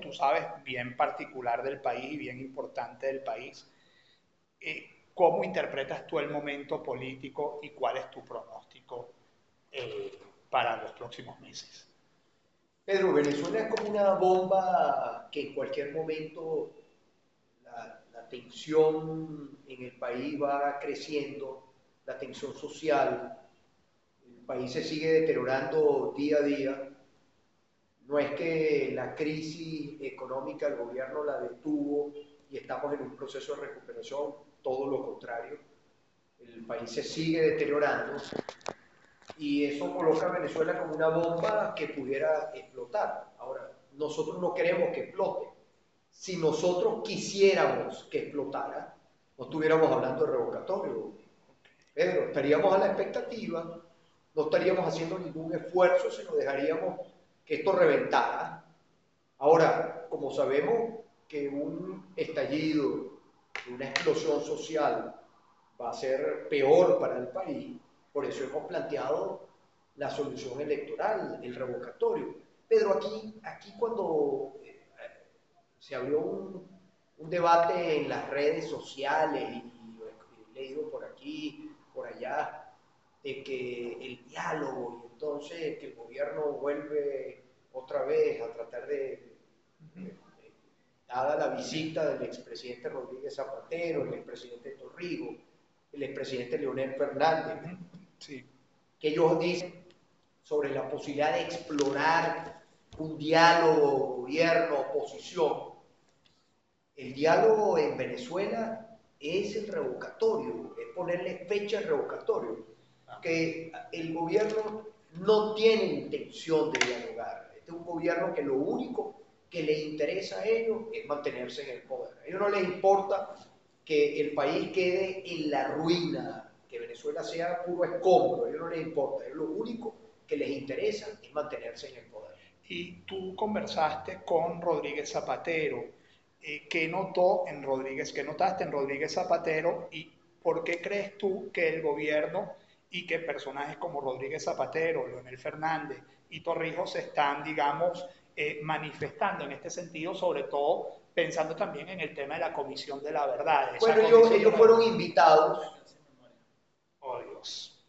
tú sabes, bien particular del país y bien importante del país. Eh, ¿Cómo interpretas tú el momento político y cuál es tu pronóstico eh, para los próximos meses? Pedro, Venezuela es como una bomba que en cualquier momento la tensión en el país va creciendo, la tensión social, el país se sigue deteriorando día a día. No es que la crisis económica el gobierno la detuvo y estamos en un proceso de recuperación, todo lo contrario. El país se sigue deteriorando y eso coloca a Venezuela como una bomba que pudiera explotar. Ahora, nosotros no queremos que explote. Si nosotros quisiéramos que explotara, no estuviéramos hablando de revocatorio, Pedro, estaríamos a la expectativa, no estaríamos haciendo ningún esfuerzo, sino dejaríamos que esto reventara. Ahora, como sabemos que un estallido una explosión social va a ser peor para el país, por eso hemos planteado la solución electoral, el revocatorio. Pedro, aquí, aquí cuando eh, se abrió un, un, debate en las redes sociales y, he leído por aquí, por allá, de que el diálogo y entonces que el gobierno vuelve otra vez a tratar de dada la visita del expresidente Rodríguez Zapatero, el expresidente Torrigo, el expresidente Leonel Fernández, que ellos dicen sobre la posibilidad de explorar un diálogo gobierno-oposición. El diálogo en Venezuela es el revocatorio, es ponerle fecha al revocatorio, ah. que el gobierno no tiene intención de dialogar. Este es un gobierno que lo único que le interesa a ellos es mantenerse en el poder. A ellos no les importa que el país quede en la ruina, que Venezuela sea puro escombro, a ellos no les importa, lo único que les interesa es mantenerse en el poder. Y tú conversaste con Rodríguez Zapatero, eh, ¿qué notó en Rodríguez, qué notaste en Rodríguez Zapatero y por qué crees tú que el gobierno y que personajes como Rodríguez Zapatero, Leonel Fernández y Torrijos están, digamos, eh, manifestando en este sentido, sobre todo pensando también en el tema de la Comisión de la Verdad. Bueno, ellos, ellos fueron invitados. Oh, Dios.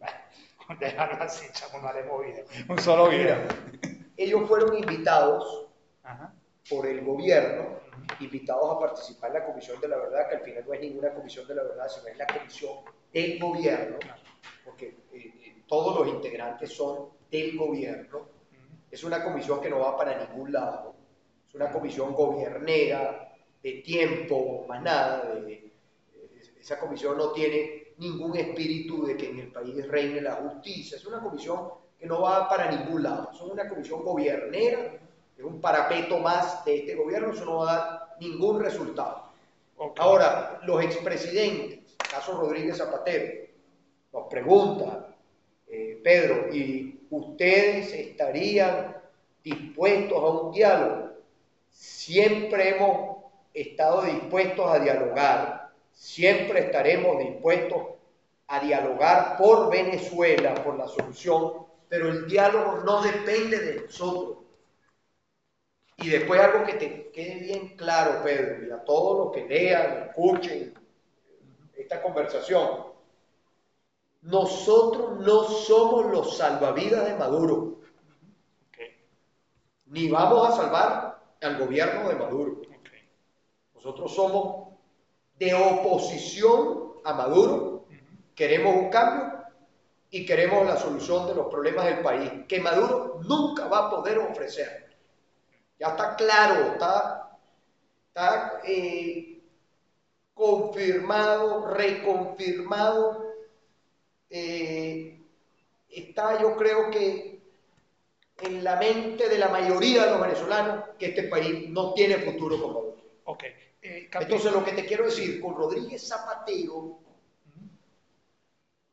Déjalo así, chamo, no haremos video. Un solo video. ellos fueron invitados por el gobierno, invitados a participar en la Comisión de la Verdad, que al final no es ninguna Comisión de la Verdad, sino es la Comisión del Gobierno, porque eh, eh, todos los integrantes son del gobierno. Es una comisión que no va para ningún lado, es una comisión gobiernera, de tiempo, más nada, esa comisión no tiene ningún espíritu de que en el país reine la justicia, es una comisión que no va para ningún lado, es una comisión gobiernera, es un parapeto más de este gobierno, eso no va a dar ningún resultado. Ahora, los expresidentes, caso Rodríguez Zapatero, nos preguntan, eh, Pedro, ¿y ustedes estarían dispuestos a un diálogo. Siempre hemos estado dispuestos a dialogar, siempre estaremos dispuestos a dialogar por Venezuela, por la solución, pero el diálogo no depende de nosotros. Y después algo que te quede bien claro, Pedro, y a todos los que lean, escuchen esta conversación, nosotros no somos los salvavidas de Maduro. Ni vamos a salvar al gobierno de Maduro. Nosotros somos de oposición a Maduro. Queremos un cambio y queremos la solución de los problemas del país, que Maduro nunca va a poder ofrecer. Ya está claro, está, está eh, confirmado, reconfirmado eh, está yo creo que en la mente de la mayoría de los venezolanos que este país no tiene futuro con Maduro. Okay. Eh, Entonces lo que te quiero decir, con Rodríguez Zapatero,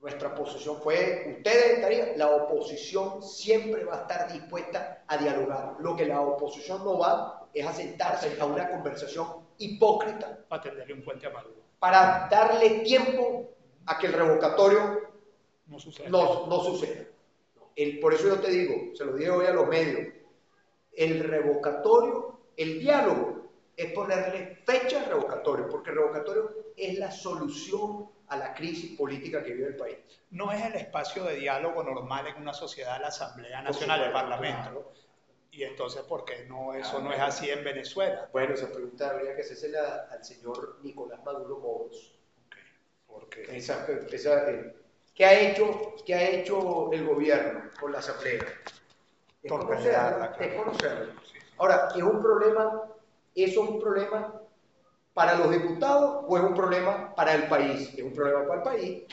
nuestra posición fue, ustedes estarían, la oposición siempre va a estar dispuesta a dialogar. Lo que la oposición no va es a sentarse a una conversación hipócrita. Para tenderle un puente a Maduro. Para darle tiempo a que el revocatorio no sucede. No, sucede. El, por eso yo te digo, se lo dije hoy a los medios, el revocatorio, el diálogo, es ponerle fecha al revocatorio, porque el revocatorio es la solución a la crisis política que vive el país. No es el espacio de diálogo normal en una sociedad la Asamblea Nacional, el Parlamento. Y entonces, ¿por qué no, eso no es así en Venezuela? Bueno, esa pregunta habría que hacérsela al señor Nicolás Maduro Moros. Porque esa, esa, eh, ¿qué, ha hecho, ¿Qué ha hecho el gobierno con la Asamblea? Es conocerlo. Es conocerlo. Ahora, ¿es un problema, eso es un problema para los diputados o es un problema para el país? Es un problema para el país,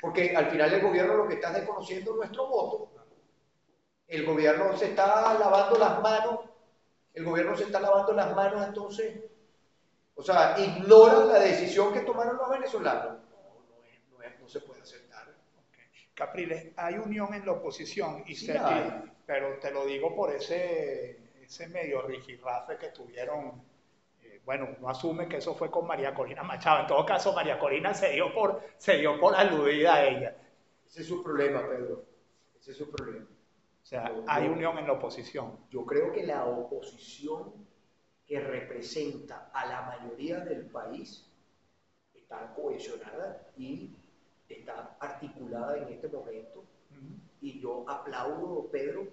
porque al final el gobierno lo que está desconociendo es nuestro voto el gobierno se está lavando las manos, el gobierno se está lavando las manos entonces, o sea, ignora la decisión que tomaron los venezolanos. No, no, no, se puede aceptar. Capriles, hay unión en la oposición, y pero te lo digo por ese, ese medio rifirrafe que tuvieron. Eh, bueno, uno asume que eso fue con María Corina Machado. En todo caso, María Corina se dio por, se dio por aludida a ella. Ese es su problema, Pedro. Ese es su problema. O sea, hay unión en la oposición. Yo creo que la oposición que representa a la mayoría del país está cohesionada y está articulada en este momento. Y yo aplaudo, Pedro,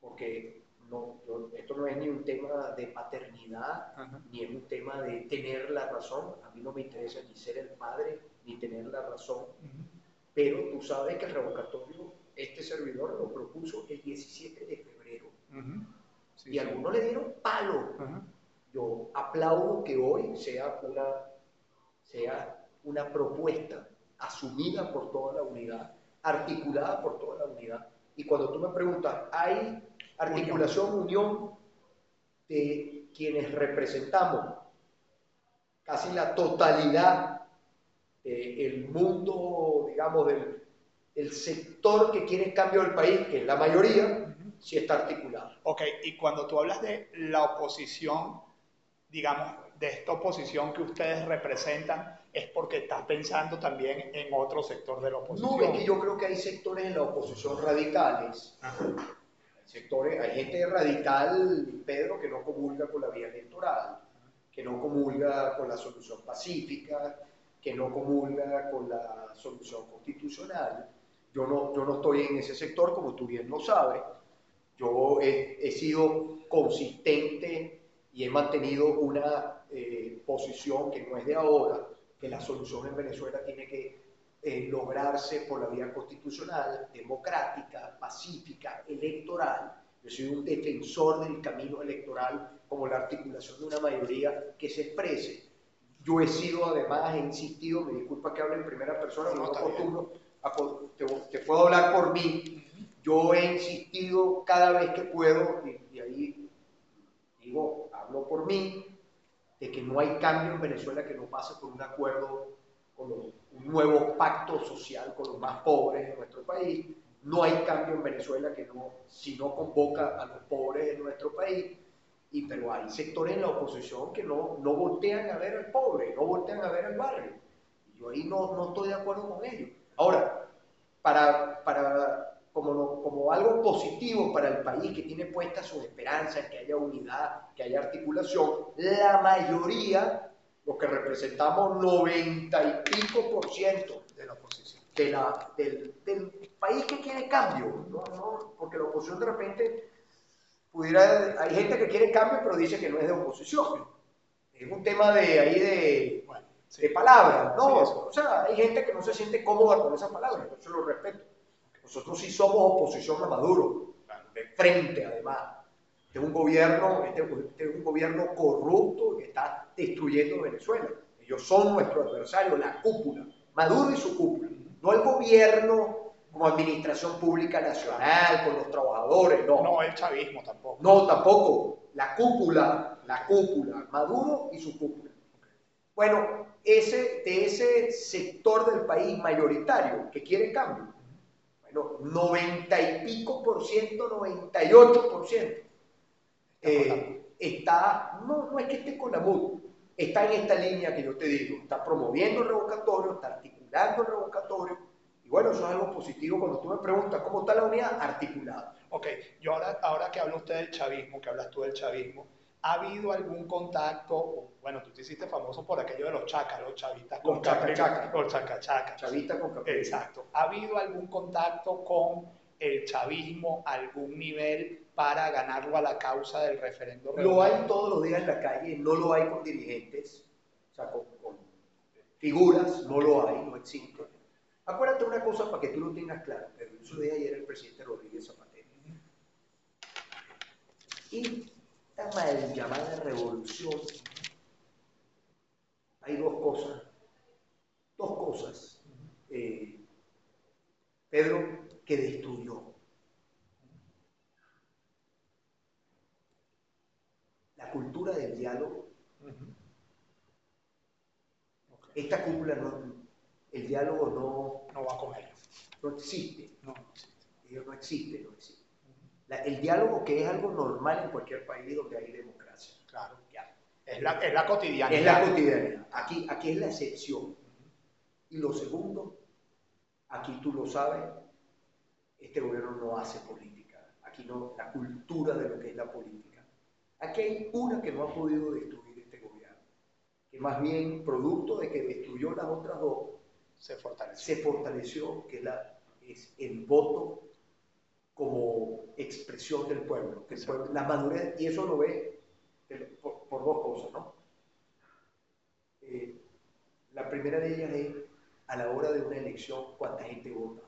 porque no, esto no es ni un tema de paternidad, ni es un tema de tener la razón. A mí no me interesa ni ser el padre, ni tener la razón. Pero tú sabes que el revocatorio este servidor lo propuso el 17 de febrero. y algunos le dieron palo. Yo aplaudo que hoy sea una, sea una propuesta asumida por toda la unidad, articulada por toda la unidad. Y cuando tú me preguntas, ¿hay articulación, unión de quienes representamos casi la totalidad del mundo, digamos, del, el sector que quiere cambio del país, que es la mayoría, sí está articulado. Ok, y cuando tú hablas de la oposición, digamos, de esta oposición que ustedes representan, es porque estás pensando también en otro sector de la oposición. No, es que yo creo que hay sectores en la oposición radicales. Hay sectores, hay gente radical, Pedro, que no comulga con la vía electoral, que no comulga con la solución pacífica, que no comulga con la solución constitucional yo no, yo no estoy en ese sector, como tú bien lo sabes. Yo he, sido consistente y he mantenido una eh, posición que no es de ahora, que la solución en Venezuela tiene que eh, lograrse por la vía constitucional, democrática, pacífica, electoral. Yo soy un defensor del camino electoral como la articulación de una mayoría que se exprese. Yo he sido, además, he insistido, me disculpa que hable en primera persona, no, acostumbro, te, puedo hablar por mí, yo he insistido cada vez que puedo, y, ahí digo, hablo por mí, de que no hay cambio en Venezuela que no pase por un acuerdo, con un nuevo pacto social con los más pobres de nuestro país. No hay cambio en Venezuela que no, si no convoca a los pobres de nuestro país. Y, pero hay sectores en la oposición que no, no voltean a ver al pobre, no voltean a ver al barrio. Yo ahí no, no estoy de acuerdo con ellos. Ahora, para, para como, como, algo positivo para el país que tiene puesta su esperanza en que haya unidad, que haya articulación, la mayoría, los que representamos 90 y pico por ciento de la oposición, de la, del, del, país que quiere cambio, ¿no? ¿no? porque la oposición de repente pudiera, hay gente que quiere cambio pero dice que no es de oposición, es un tema de ahí de de palabras, ¿no? o sea, hay gente que no se siente cómoda con esas palabras, yo lo respeto. Nosotros sí somos oposición a Maduro, de frente además. Este es un gobierno, este, este, es un gobierno corrupto que está destruyendo Venezuela. Ellos son nuestro adversario, la cúpula, Maduro y su cúpula, no el gobierno como administración pública nacional, con los trabajadores, no. No, el chavismo tampoco. No, tampoco. La cúpula, la cúpula, Maduro y su cúpula. Bueno, ese, de ese sector del país mayoritario que quiere cambio, bueno, 90 y pico por ciento, 98 por ciento, eh, está, no, no es que esté con la MUD, está en esta línea que yo te digo, está promoviendo el revocatorio, está articulando el revocatorio, y Bueno, eso es algo positivo cuando tú me preguntas cómo está la unidad articulada. Ok, yo ahora, ahora que habla usted del chavismo, que hablas tú del chavismo, ¿ha habido algún contacto? Bueno, tú te hiciste famoso por aquello de los chacas, los chavistas con los chaca, Los chaca Chavistas con capricho. Exacto. ¿Ha habido algún contacto con el chavismo a algún nivel para ganarlo a la causa del referendo? Lo hay todos los días en la calle, no lo hay con dirigentes, o sea, con, con figuras, no lo hay, no existe. Acuérdate una cosa para que tú lo tengas claro, pero eso dije ayer el presidente Rodríguez Zapatero. Y esta mal llamada revolución, hay dos cosas, dos cosas, eh, Pedro, que destruyó. La cultura del diálogo. Esta cúpula no, el diálogo no, no va con ellos. No existe. No, no existe. no existe, no el diálogo que es algo normal en cualquier país donde hay democracia. Claro, ya. Es la, es la cotidianidad. Es la cotidianidad. Aquí, aquí es la excepción. Y lo segundo, aquí tú lo sabes, este gobierno no hace política. Aquí no, la cultura de lo que es la política. Aquí hay una que no ha podido destruir este gobierno, que más bien producto de que destruyó las otras dos, se fortaleció, se fortaleció que la, es el voto como expresión del pueblo, que la madurez, y eso lo ve por, dos cosas, ¿no? Eh, la primera de ellas es a la hora de una elección, cuánta gente vota.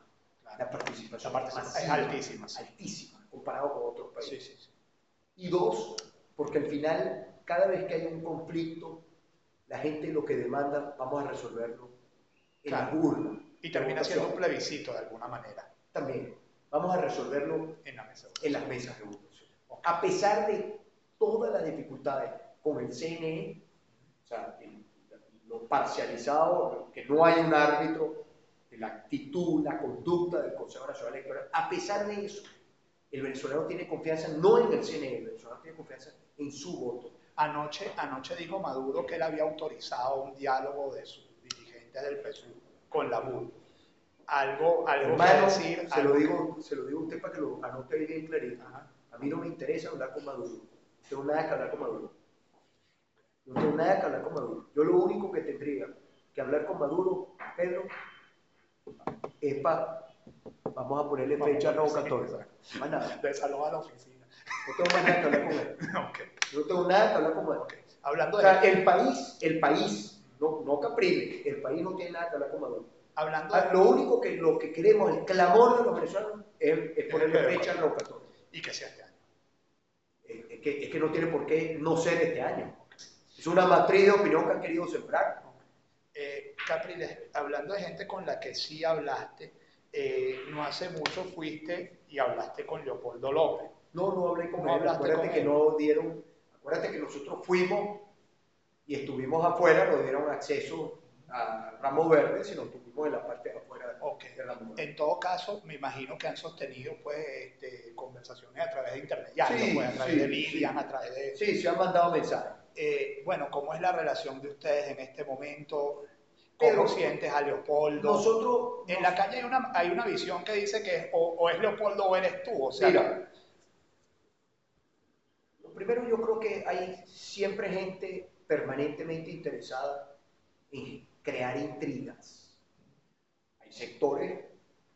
La participación es altísima. Altísima, comparado con otros países. Y dos, porque al final, cada vez que hay un conflicto, la gente lo que demanda, vamos a resolverlo en la urna. Y termina siendo un plebiscito de alguna manera. También. Vamos a resolverlo en, la mesa en las mesas de votación. A pesar de todas las dificultades con el CNE, o sea, lo parcializado, que no hay un árbitro, la actitud, la conducta del Consejo Nacional Electoral, a pesar de eso, el venezolano tiene confianza no en el CNE, el venezolano tiene confianza en su voto. Anoche, anoche dijo Maduro que él había autorizado un diálogo de sus dirigentes del PSUV con la MUD. Algo, algo que decir. Se, Lo digo, se lo digo a usted para que lo anote bien clarito. A mí no me interesa hablar con Maduro. No tengo nada que hablar con Maduro. No tengo nada que hablar con Maduro. Yo lo único que tendría que hablar con Maduro, Pedro, es para. Vamos a ponerle fecha revocatoria. Más nada. De salud a la oficina. No tengo más nada que hablar con él. okay. No tengo nada que hablar con él. Hablando de. O sea, el país, el país, no, no Caprile, el país no tiene nada que hablar con Maduro. Hablando ah, Lo único que, lo que queremos, el clamor de los venezolanos, es, ponerle fecha revocatoria. Y que sea este año. Es que, es que no tiene por qué no ser este año. Es una matriz de opinión que han querido sembrar. Eh, Capriles, hablando de gente con la que sí hablaste, eh, no hace mucho fuiste y hablaste con Leopoldo López. No, no hablé con él. Acuérdate que no dieron, acuérdate que nosotros fuimos y estuvimos afuera, nos dieron acceso a Ramos Verde, sino estuvimos en la parte de afuera de Ramos En todo caso, me imagino que han sostenido pues este, conversaciones a través de internet, ya, sí, pues, a través de Vivian, a través de... Sí, se han mandado mensajes. Eh, bueno, ¿cómo es la relación de ustedes en este momento? ¿Cómo sientes a Leopoldo? Nosotros... En la calle hay una, hay una visión que dice que o, es Leopoldo o eres tú. O sea, Mira, lo primero yo creo que hay siempre gente permanentemente interesada en crear intrigas. Hay sectores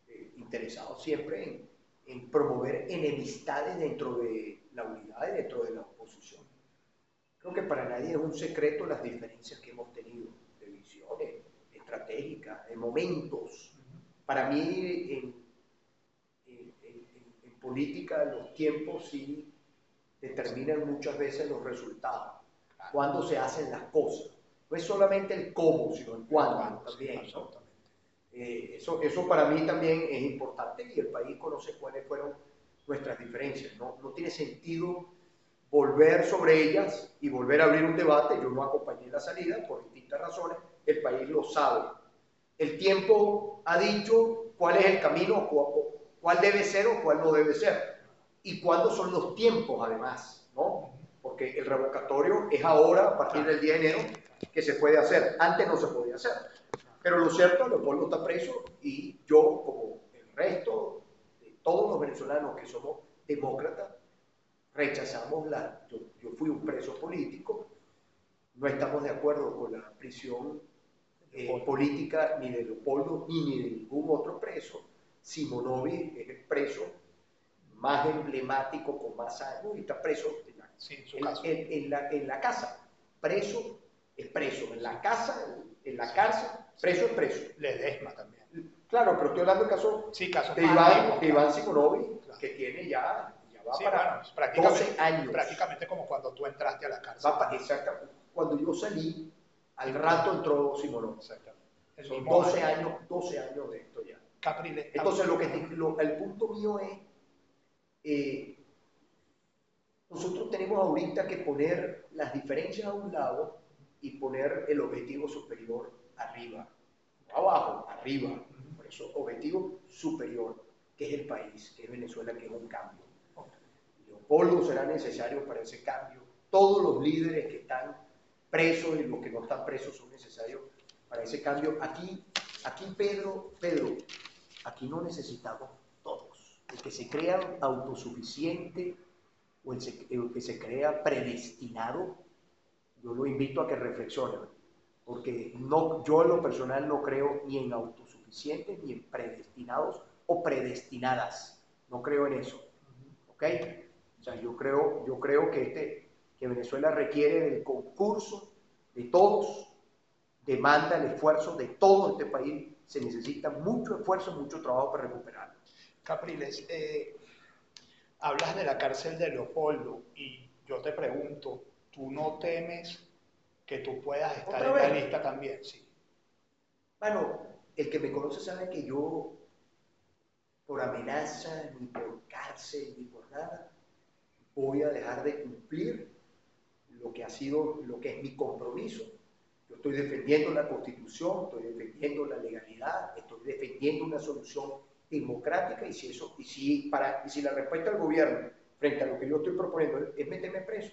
eh, interesados siempre en, en promover enemistades dentro de la unidad y dentro de la oposición. Creo que para nadie es un secreto las diferencias que hemos tenido de visiones estratégicas, de momentos. Para mí, en, política, los tiempos sí determinan muchas veces los resultados, cuando se hacen las cosas. No es solamente el cómo, sino el cuándo también. Eh, eso, eso para mí también es importante y el país conoce cuáles fueron nuestras diferencias. No, no tiene sentido volver sobre ellas y volver a abrir un debate. Yo no acompañé la salida por distintas razones, el país lo sabe. El tiempo ha dicho cuál es el camino, cuál debe ser o cuál no debe ser. Y cuándo son los tiempos, además, ¿no? Porque el revocatorio es ahora, a partir del día de enero, que se puede hacer. Antes no se podía hacer. Pero lo cierto, Leopoldo está preso y yo, como el resto de todos los venezolanos que somos demócratas, rechazamos la... Yo, yo fui un preso político, no estamos de acuerdo con la prisión eh, política ni de Leopoldo ni de ningún otro preso. Simonovi es el preso más emblemático con más años y está preso en la, Sí, en en- en la- en la casa. Preso es preso. En la casa, en la cárcel, preso es preso. Ledesma también. Claro, pero estoy hablando del caso Sí, casos de Iván, de. Iván Claro. que tiene ya, ya va Sí, para bueno, prácticamente, 12 años. prácticamente como cuando tú entraste a la cárcel. Va pa- exacta- Cuando yo salí, al rato entró Simonovi. Exactamente. Son mismo 12 año. años, 12 años de esto ya. Capriles. Entonces, lo que te- lo- el punto mío es, eh, nosotros tenemos ahorita que poner las diferencias a un lado y poner el objetivo superior arriba. Abajo, arriba. Por eso, objetivo superior, que es el país, que es Venezuela, que es un cambio. Leopoldo será necesario para ese cambio. Todos los líderes que están presos y los que no están presos son necesarios para ese cambio. Aquí, aquí Pedro, Pedro, aquí no necesitamos todos. El que se crea autosuficiente o el que se crea predestinado, yo lo invito a que reflexione, porque no, yo en lo personal no creo ni en autosuficientes ni en predestinados o predestinadas. No creo en eso. ¿Ok? O sea, yo creo, yo creo que, este, que Venezuela requiere del concurso de todos, demanda el esfuerzo de todo este país. Se necesita mucho esfuerzo, mucho trabajo para recuperarlo. Capriles, eh, hablas de la cárcel de Leopoldo y yo te pregunto, ¿tú no temes que tú puedas estar ¿Otra en la lista también? Sí. Bueno, el que me conoce sabe que yo, por amenaza, ni por cárcel, ni por nada, voy a dejar de cumplir lo que ha sido, lo que es mi compromiso. Yo estoy defendiendo la constitución, estoy defendiendo la legalidad, estoy defendiendo una solución democrática y si eso, y si, para, y si la respuesta del gobierno frente a lo que yo estoy proponiendo es meterme preso,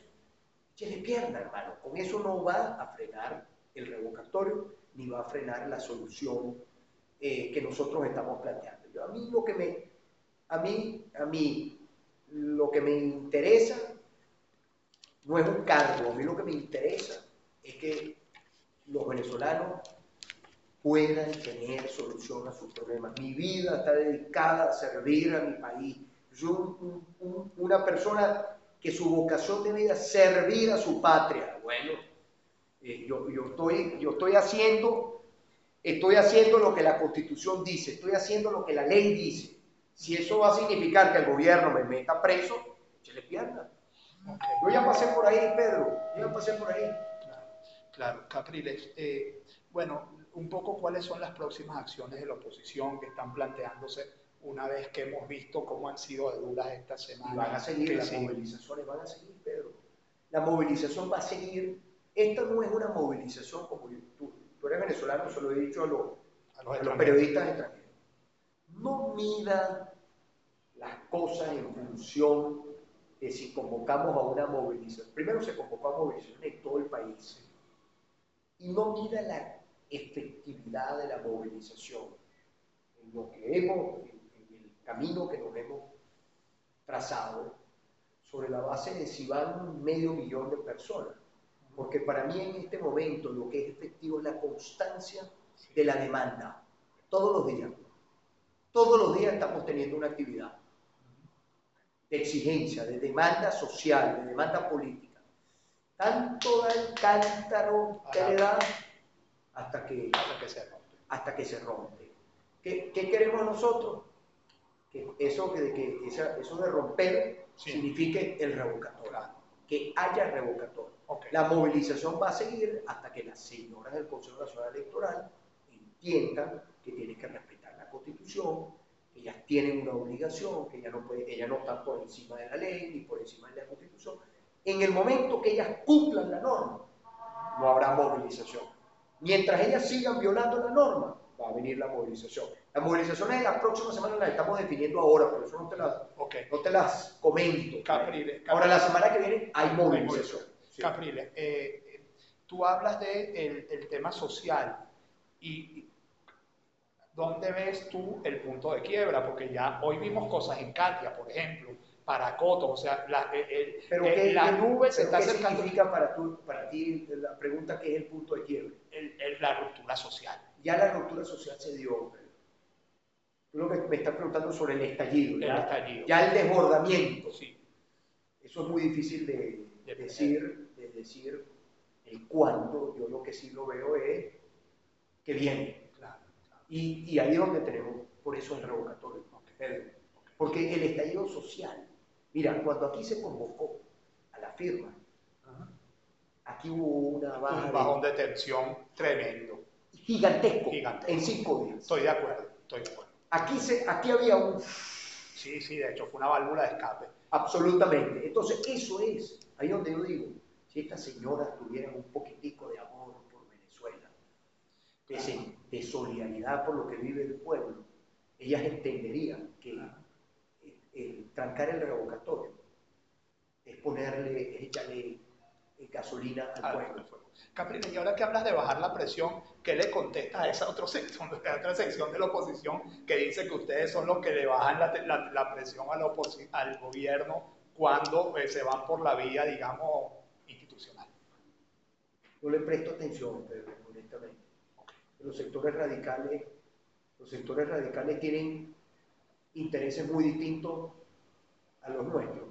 échale pierna, hermano. Con eso no va a frenar el revocatorio ni va a frenar la solución eh, que nosotros estamos planteando. A mí lo que me, a mí, a mí, lo que me interesa no es un cargo, a mí lo que me interesa es que los venezolanos puedan tener solución a sus problemas. Mi vida está dedicada a servir a mi país. Yo un- una persona que su vocación de vida servir a su patria. Bueno, eh, yo, estoy, haciendo, estoy haciendo lo que la Constitución dice, estoy haciendo lo que la ley dice. Si eso va a significar que el gobierno me meta preso, échale pierna. Yo ya pasé por ahí, Pedro, yo ya pasé por ahí. Claro, claro. Capriles, eh, bueno, un poco cuáles son las próximas acciones de la oposición que están planteándose una vez que hemos visto cómo han sido de duras estas semanas. Y van a seguir, las siguen. movilizaciones van a seguir, Pedro. La movilización va a seguir. Esta no es una movilización como yo- tú, tú eres venezolano, se lo he dicho a los, A los a los extranjeros. periodistas extranjeros. No mida las cosas en función de si convocamos a una movilización. Primero se convocó a movilización en todo el país. Y no mida la efectividad de la movilización. En lo que hemos, camino que nos hemos trazado, sobre la base de si van medio millón de personas. Porque para mí en este momento lo que es efectivo es la constancia de la demanda. Todos los días. Todos los días estamos teniendo una actividad de exigencia, de demanda social, de demanda política. Tanto da el cántaro que le da hasta que, Hasta que se rompe. hasta que se rompe. ¿Qué, qué queremos nosotros? Que eso, que, que esa- eso de romper Sí. signifique el revocatorio, que haya revocatorio. Ok. La movilización va a seguir hasta que las señoras del Consejo Nacional Electoral entiendan que tienen que respetar la Constitución, que ellas tienen una obligación, que ellas no, puede, ellas no están por encima de la ley ni por encima de la Constitución. En el momento que ellas cumplan la norma, no habrá movilización. Mientras ellas sigan violando la norma, va a venir la movilización. Las movilizaciones de las próximas semanas las estamos definiendo ahora, por eso no te las, Ok. no te las comento. Capriles. Ahora, la semana que viene hay movilización. Sí. Capriles, eh, tú hablas del de el- el tema social y ¿dónde ves tú el punto de quiebra? Porque ya hoy vimos cosas en Katia, por ejemplo, para Coto, o sea, la, pero el, la nube se está ¿qué significa para, tú, para ti la pregunta que es el punto de quiebre? la ruptura social. Ya la ruptura social se dio. Tú lo que me estás preguntando sobre el estallido. El estallido. Ya el desbordamiento. Sí. Eso es muy difícil de, decir, de decir el cuándo. Yo lo que sí lo veo es que viene. Claro, Y, y, ahí es donde tenemos, por eso el revocatorio. Porque el estallido social, mira, cuando aquí se convocó a la firma, aquí hubo una baja. Un bajón de, tensión tremendo. Gigantesco, gigantesco. En cinco días. Estoy de acuerdo, estoy de acuerdo. Aquí, se, aquí había un... Sí, sí, de hecho fue una válvula de escape. Absolutamente. Entonces, eso es, ahí donde yo digo, si estas señoras tuvieran un poquitico de amor por Venezuela, de, solidaridad por lo que vive el pueblo, ellas entenderían que trancar el revocatorio es ponerle, es echarle gasolina al pueblo. Caprina, y ahora que hablas de bajar la presión, ¿qué le contestas a esa otra sección, a otra sección de la oposición que dice que ustedes son los que le bajan la, la, presión a la al gobierno cuando eh, se van por la vía, digamos, institucional? No le presto atención, pero honestamente. Los sectores radicales, los sectores radicales tienen intereses muy distintos a los nuestros.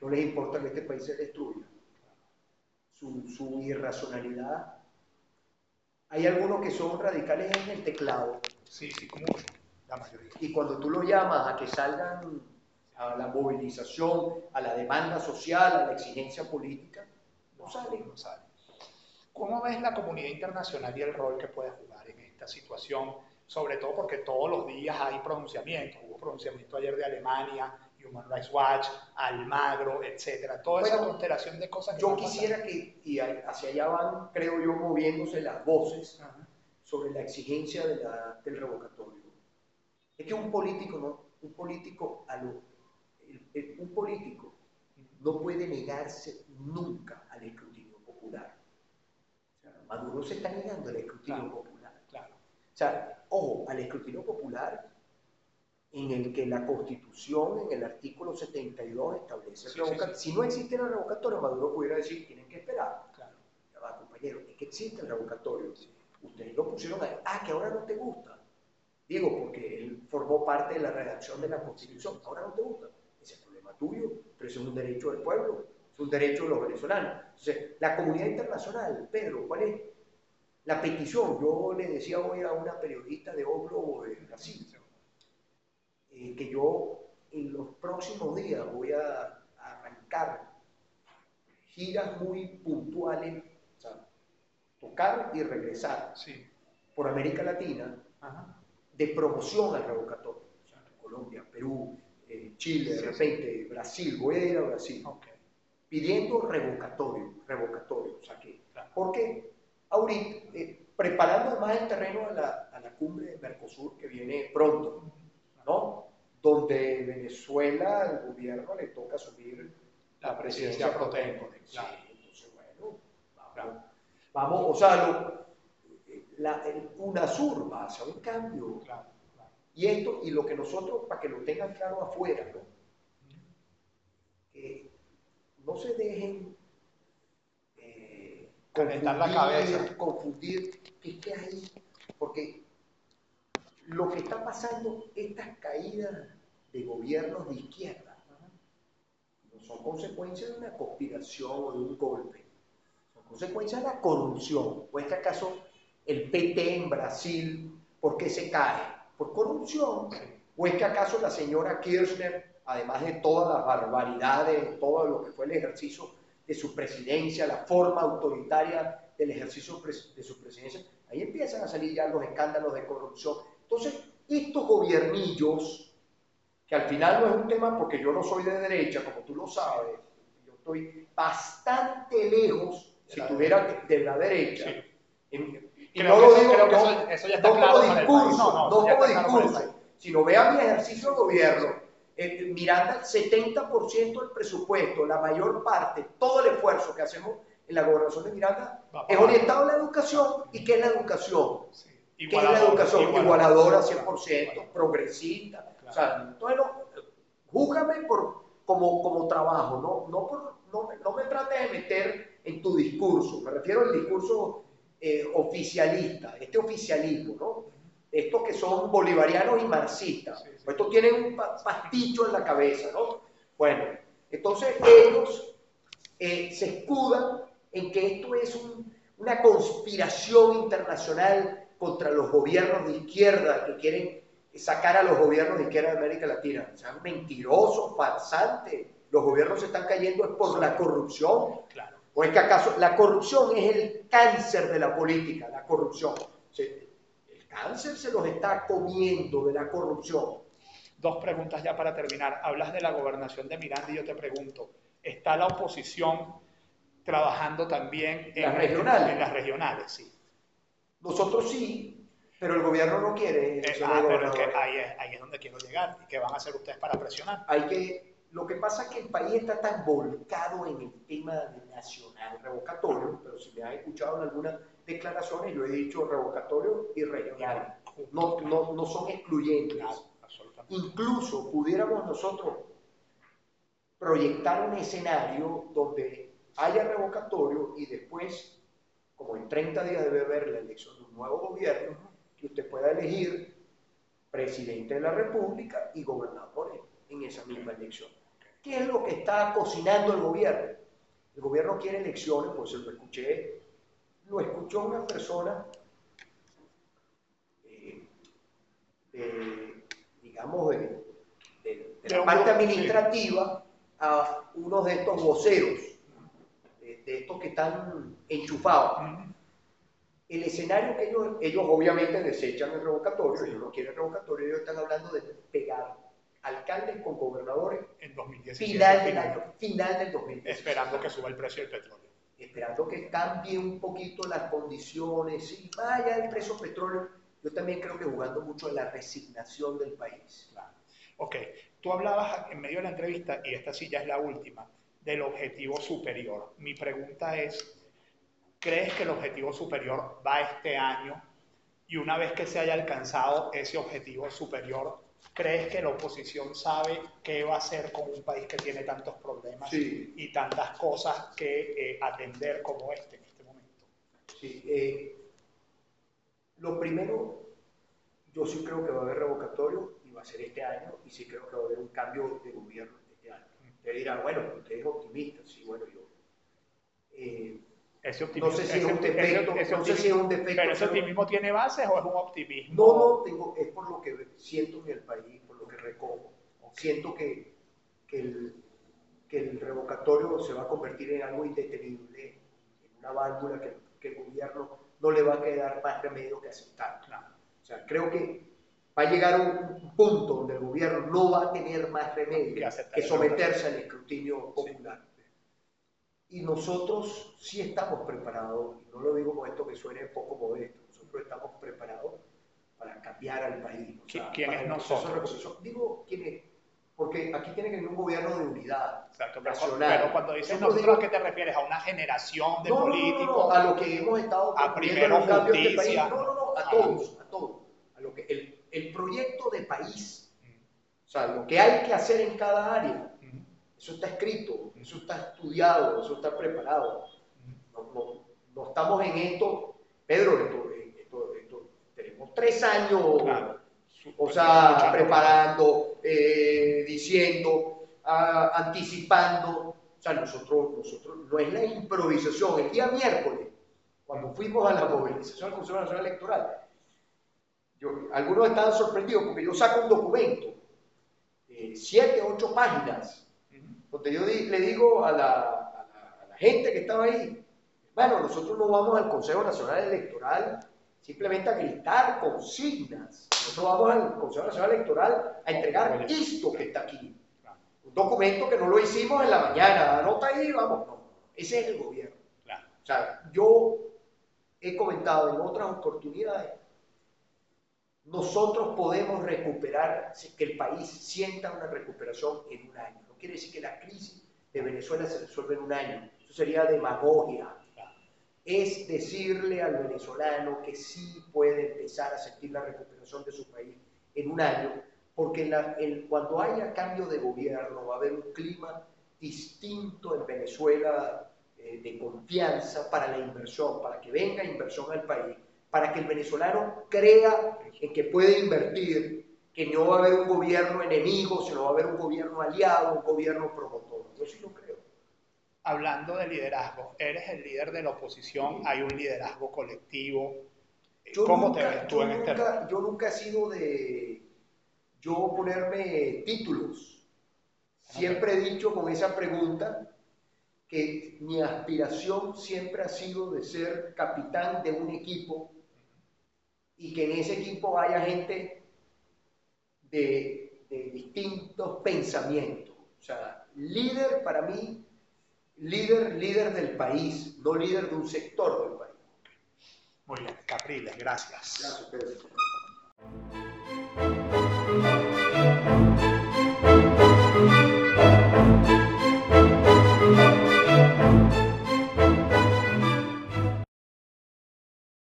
No les importa que este país se destruya. Su, su irracionalidad. Hay algunos que son radicales en el teclado. Sí, sí, como la mayoría. Y cuando tú lo llamas a que salgan a la movilización, a la demanda social, a la exigencia política, no salen. No salen. ¿Cómo ves la comunidad internacional y el rol que puede jugar en esta situación? Sobre todo porque todos los días hay pronunciamientos. Hubo pronunciamiento ayer de Alemania, Human Rights Watch, Almagro, etcétera. Toda esa constelación de cosas. Que yo quisiera que, y hacia allá van, creo yo, moviéndose las voces sobre la exigencia de la, del revocatorio. Es que un político, ¿no? Un político, a lo, un político no puede negarse nunca al escrutinio popular. Maduro se está negando al escrutinio popular. Claro. O sea, ojo, al escrutinio popular en el que la Constitución, en el artículo 72, establece el Si no existe el revocatorio, Maduro pudiera decir, tienen que esperar. Claro. Ya va, compañero, es que existe el revocatorio. Ustedes lo pusieron ahí. Ah, que ahora no te gusta. Digo, porque él formó parte de la redacción de la Constitución. Ahora no te gusta. Ese es el problema tuyo, pero ese es un derecho del pueblo, es un derecho de los venezolanos. Entonces, la comunidad internacional, Pedro, ¿cuál es la petición? Yo le decía hoy a una periodista de Oblo de Brasil, eh, que yo en los próximos días voy a, arrancar giras muy puntuales, o sea, tocar y regresar por América Latina de promoción al revocatorio. O sea, Colombia, Perú, eh, Chile, de repente Brasil, voy a ir a Brasil. Pidiendo revocatorio, revocatorio. O sea, que, porque ahorita, eh, preparando más el terreno a la, a la cumbre de Mercosur que viene pronto, ¿no? Donde Venezuela, el gobierno le toca asumir la presidencia pro tempore. Sí, entonces, bueno, vamos, vamos o sea, lo, la, el UNASUR va hacia un cambio. Y esto, y lo que nosotros, para que lo tengan claro afuera, ¿no? que no se dejen eh, confundir, la cabeza. confundir qué es ahí, porque lo que está pasando, estas caídas de gobiernos de izquierda, no son consecuencia de una conspiración o de un golpe, son consecuencia de la corrupción. ¿O es que acaso el PT en Brasil, por qué se cae? Por corrupción. ¿O es que acaso la señora Kirchner, además de todas las barbaridades, todo lo que fue el ejercicio de su presidencia, la forma autoritaria del ejercicio de su presidencia, ahí empiezan a salir ya los escándalos de corrupción. Entonces, estos gobiernillos que al final no es un tema porque yo no soy de derecha, como tú lo sabes, yo estoy bastante lejos, si tuviera de la derecha. y no lo digo, creo que eso, ya está no como discurso, no, como discurso, sino vea mi ejercicio de gobierno, eh, mirando el 70% del presupuesto, la mayor parte, todo el esfuerzo que hacemos en la gobernación de Miranda es orientado a la educación. ¿Y qué es la educación? que es la educación igualadora 100%, progresista. O sea, entonces, júgame por, como, como trabajo, no, no, por, no, no me trates de meter en tu discurso, me refiero al discurso eh, oficialista, este oficialismo, ¿no? Estos que son bolivarianos y marxistas, estos tienen un pasticho en la cabeza, ¿no? Bueno, entonces ellos eh, se escudan en que esto es una conspiración internacional contra los gobiernos de izquierda que quieren sacar a los gobiernos de izquierda de América Latina. O sea, mentirosos, farsantes. Los gobiernos se están cayendo es por la corrupción. Claro. ¿O es que acaso la corrupción es el cáncer de la política, la corrupción? el cáncer se los está comiendo de la corrupción. Dos preguntas ya para terminar. Hablas de la gobernación de Miranda y yo te pregunto, ¿está la oposición trabajando también en las regionales? En las regionales, sí. Nosotros sí, pero el gobierno no quiere. Eh, ah, pero es que ahí es, ahí es donde quiero llegar. ¿Y qué van a hacer ustedes para presionar? Hay que lo que pasa es que el país está tan volcado en el tema nacional revocatorio, pero si me han escuchado en algunas declaraciones, yo he dicho revocatorio y regional. No, no, no son excluyentes. Incluso pudiéramos nosotros proyectar un escenario donde haya revocatorio y después, como en 30 días debe haber la elección de un nuevo gobierno, que usted pueda elegir presidente de la República y gobernadores en esa misma elección. ¿Qué es lo que está cocinando el gobierno? El gobierno quiere elecciones, pues lo escuché, lo escuchó una persona, eh, digamos, de, la parte administrativa a uno de estos voceros, de, estos que están enchufados. El escenario que ellos, ellos obviamente desechan el revocatorio, ellos no quieren revocatorio, ellos están hablando de pegar alcaldes con gobernadores en 2017. Final del año, final del 2017. Esperando que suba el precio del petróleo. Esperando que cambie un poquito las condiciones y vaya el precio del petróleo. Yo también creo que jugando mucho en la resignación del país. Claro. Ok, tú hablabas en medio de la entrevista, y esta sí ya es la última, del objetivo superior. Mi pregunta es, ¿crees que el objetivo superior va este año? Y una vez que se haya alcanzado ese objetivo superior, ¿Crees que la oposición sabe qué va a hacer con un país que tiene tantos problemas y tantas cosas que eh, atender como este en este momento? Sí, eh, lo primero, yo sí creo que va a haber revocatorio y va a ser este año y sí creo que va a haber un cambio de gobierno este año. Usted dirá, bueno, usted es optimista, sí, bueno, yo... Eh, no sé si es un defecto, no sé si es un defecto. ¿Pero ese optimismo tiene bases o es un optimismo? No, no, tengo, es por lo que siento en el país, por lo que recojo. Siento que, que, el, que el revocatorio se va a convertir en algo indetenible, en una válvula que, que el gobierno no le va a quedar más remedio que aceptar. O sea, creo que va a llegar un punto donde el gobierno no va a tener más remedio que, someterse al escrutinio popular. Y nosotros sí estamos preparados, y no lo digo con esto que suene poco modesto, nosotros estamos preparados para cambiar al país. O ¿Quiénes nosotros? Digo quiénes, porque aquí tiene que haber un gobierno de unidad Exacto, nacional. Pero cuando dices nosotros, ¿a qué te refieres? ¿A una generación de políticos? No, a lo que hemos estado a primero justicia. Este país. No, no, no, a ah. todos, a todos. A lo que, el, el proyecto de país, o sea, lo que hay que hacer en cada área eso está escrito, eso está estudiado, eso está preparado. No, estamos en esto, Pedro, tenemos tres años, o sea, preparando, eh, diciendo, anticipando. O sea, nosotros, nosotros, no es la improvisación. El día miércoles, cuando fuimos a la movilización del Consejo Nacional Electoral, yo, algunos estaban sorprendidos porque yo saco un documento, eh, siete, ocho páginas, donde yo le digo a la, gente que estaba ahí, bueno, nosotros no vamos al Consejo Nacional Electoral simplemente a gritar consignas, nosotros vamos al Consejo Nacional Electoral a entregar esto que está aquí. Un documento que no lo hicimos en la mañana, anota ahí, vamos, no, ese es el gobierno. O sea, yo he comentado en otras oportunidades, nosotros podemos recuperar, que el país sienta una recuperación en un año quiere decir que la crisis de Venezuela se resuelve en un año. Eso sería demagogia. es decirle al venezolano que sí puede empezar a sentir la recuperación de su país en un año, porque cuando haya cambio de gobierno va a haber un clima distinto en Venezuela eh, de confianza para la inversión, para que venga inversión al país, para que el venezolano crea en que puede invertir, que no va a haber un gobierno enemigo, sino va a haber un gobierno aliado, un gobierno promotor. Yo sí lo creo. Hablando de liderazgo, eres el líder de la oposición, hay un liderazgo colectivo. ¿Cómo te ves tú en este rol? Yo nunca he sido de yo ponerme títulos. Siempre he dicho con esa pregunta que mi aspiración siempre ha sido de ser capitán de un equipo y que en ese equipo haya gente de, distintos pensamientos. O sea, líder para mí, líder, líder del país, no líder de un sector del país. Muy bien, Capriles, gracias. Gracias a.